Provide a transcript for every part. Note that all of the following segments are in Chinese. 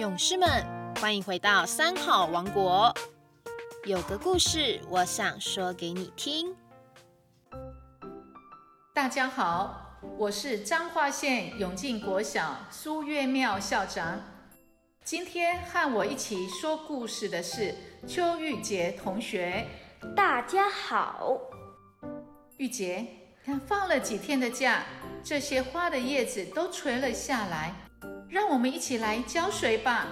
勇士们，欢迎回到三好王国。有个故事，我想说给你听。大家好，我是彰化县永靖国小苏月妙校长。今天和我一起说故事的是邱玉洁同学。大家好，玉洁，看放了几天的假，这些花的叶子都垂了下来。让我们一起来浇水吧。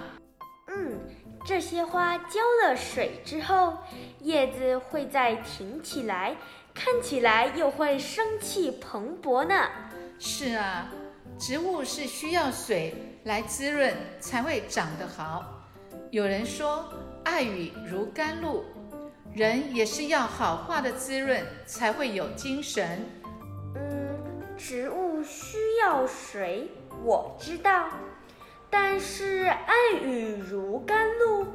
嗯，这些花浇了水之后，叶子会再挺起来，看起来又会生气蓬勃呢。是啊，植物是需要水来滋润才会长得好。有人说爱雨如甘露，人也是要好话的滋润才会有精神。植物需要水，我知道。但是“爱雨如甘露”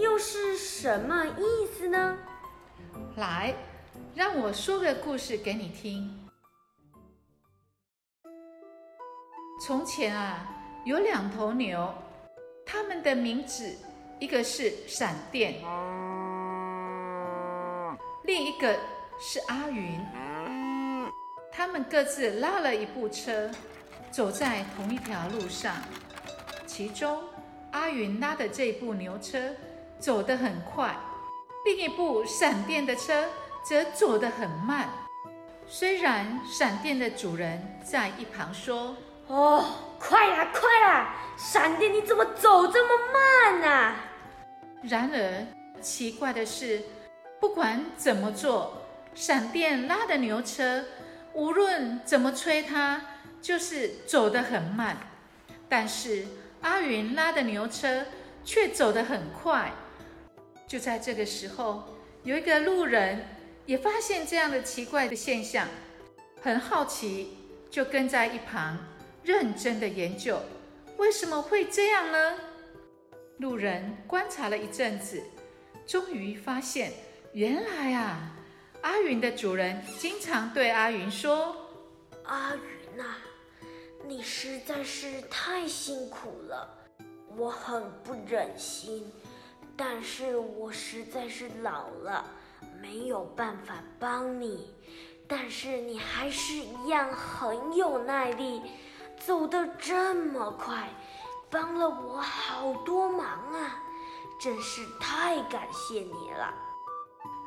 又是什么意思呢？来，让我说个故事给你听。从前啊，有两头牛，它们的名字一个是闪电，另一个是阿云。他们各自拉了一部车，走在同一条路上。其中，阿云拉的这部牛车走得很快，另一部闪电的车则走得很慢。虽然闪电的主人在一旁说：“哦，快啦，快啦！闪电你怎么走这么慢呢？”然而，奇怪的是，不管怎么做，闪电拉的牛车无论怎么催它，就是走得很慢。但是，阿云拉的牛车却走得很快。就在这个时候，有一个路人也发现这样的奇怪的现象，很好奇，就跟在一旁认真的研究，为什么会这样呢？路人观察了一阵子，终于发现，原来啊，阿云的主人经常对阿云说：“阿云呐。”你实在是太辛苦了，我很不忍心，但是我实在是老了，没有办法帮你。但是你还是一样很有耐力，走得这么快，帮了我好多忙啊！真是太感谢你了。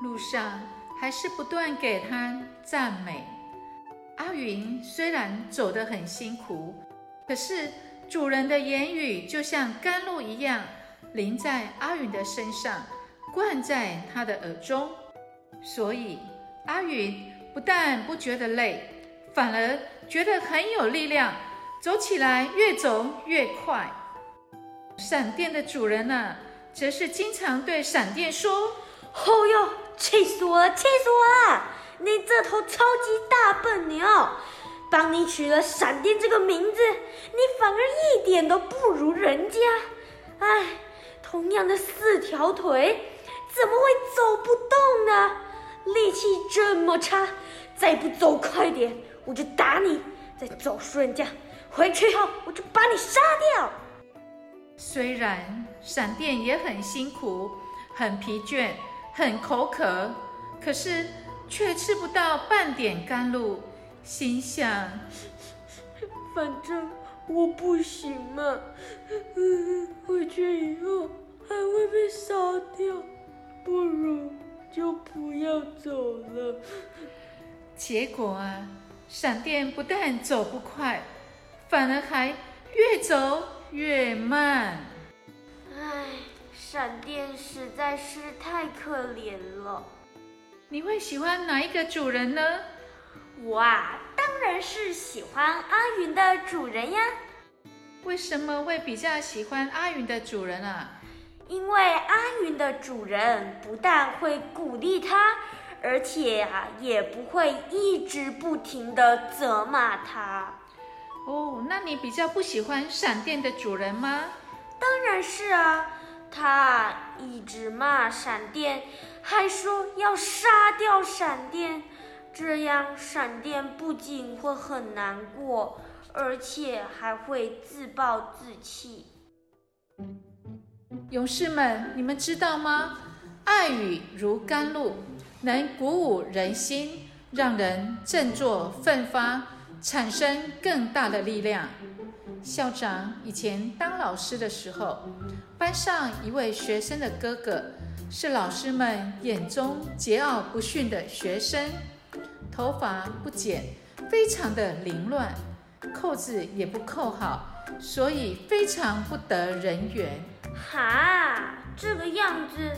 路上还是不断给他赞美。阿云虽然走得很辛苦，可是主人的言语就像甘露一样，淋在阿云的身上，灌在他的耳中。所以阿云不但不觉得累，反而觉得很有力量，走起来越走越快。闪电的主人呢，则是经常对闪电说：“哦哟，气死我了，气死我了！”你这头超级大笨牛，帮你取了闪电这个名字，你反而一点都不如人家。哎，同样的四条腿，怎么会走不动呢？力气这么差，再不走快点，我就打你，再走输人家。回去后，我就把你杀掉。虽然闪电也很辛苦、很疲倦、很口渴，可是。却吃不到半点甘露，心想：反正我不行嘛，回去以后还会被杀掉，不如就不要走了。结果啊，闪电不但走不快，反而还越走越慢。唉，闪电实在是太可怜了。你会喜欢哪一个主人呢？我啊，当然是喜欢阿云的主人呀。为什么会比较喜欢阿云的主人啊？因为阿云的主人不但会鼓励他，而且啊，也不会一直不停的责骂他。哦，那你比较不喜欢闪电的主人吗？当然是啊。他一直骂闪电，还说要杀掉闪电，这样闪电不仅会很难过，而且还会自暴自弃。勇士们，你们知道吗？爱语如甘露，能鼓舞人心，让人振作奋发，产生更大的力量。校长以前当老师的时候，班上一位学生的哥哥是老师们眼中桀骜不驯的学生，头发不剪，非常的凌乱，扣子也不扣好，所以非常不得人缘。哈，这个样子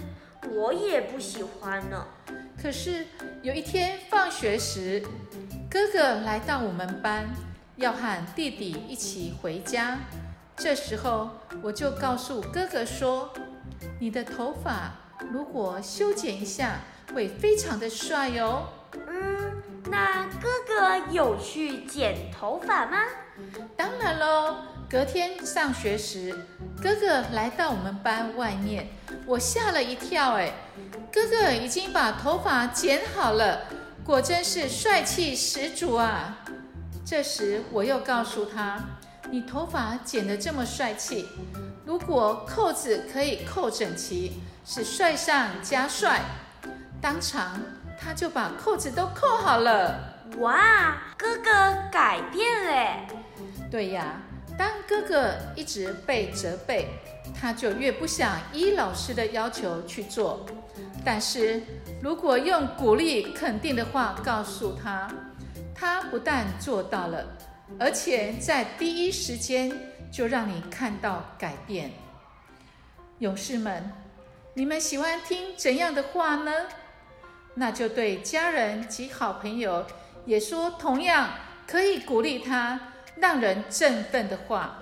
我也不喜欢呢。可是有一天放学时，哥哥来到我们班。要和弟弟一起回家，这时候我就告诉哥哥说：“你的头发如果修剪一下，会非常的帅哦。”嗯，那哥哥有去剪头发吗？当然喽。隔天上学时，哥哥来到我们班外面，我吓了一跳。哎，哥哥已经把头发剪好了，果真是帅气十足啊！这时，我又告诉他：“你头发剪得这么帅气，如果扣子可以扣整齐，是帅上加帅。”当场，他就把扣子都扣好了。哇，哥哥改变了！对呀，当哥哥一直被责备，他就越不想依老师的要求去做。但是如果用鼓励肯定的话告诉他，他不但做到了，而且在第一时间就让你看到改变。勇士们，你们喜欢听怎样的话呢？那就对家人及好朋友也说同样可以鼓励他、让人振奋的话。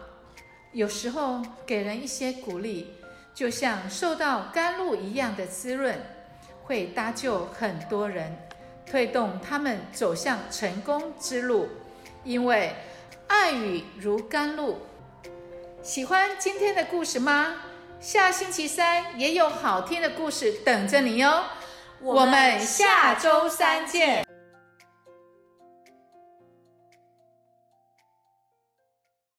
有时候给人一些鼓励，就像受到甘露一样的滋润，会搭救很多人。推动他们走向成功之路，因为爱语如甘露。喜欢今天的故事吗？下星期三也有好听的故事等着你哦。我们下周三见。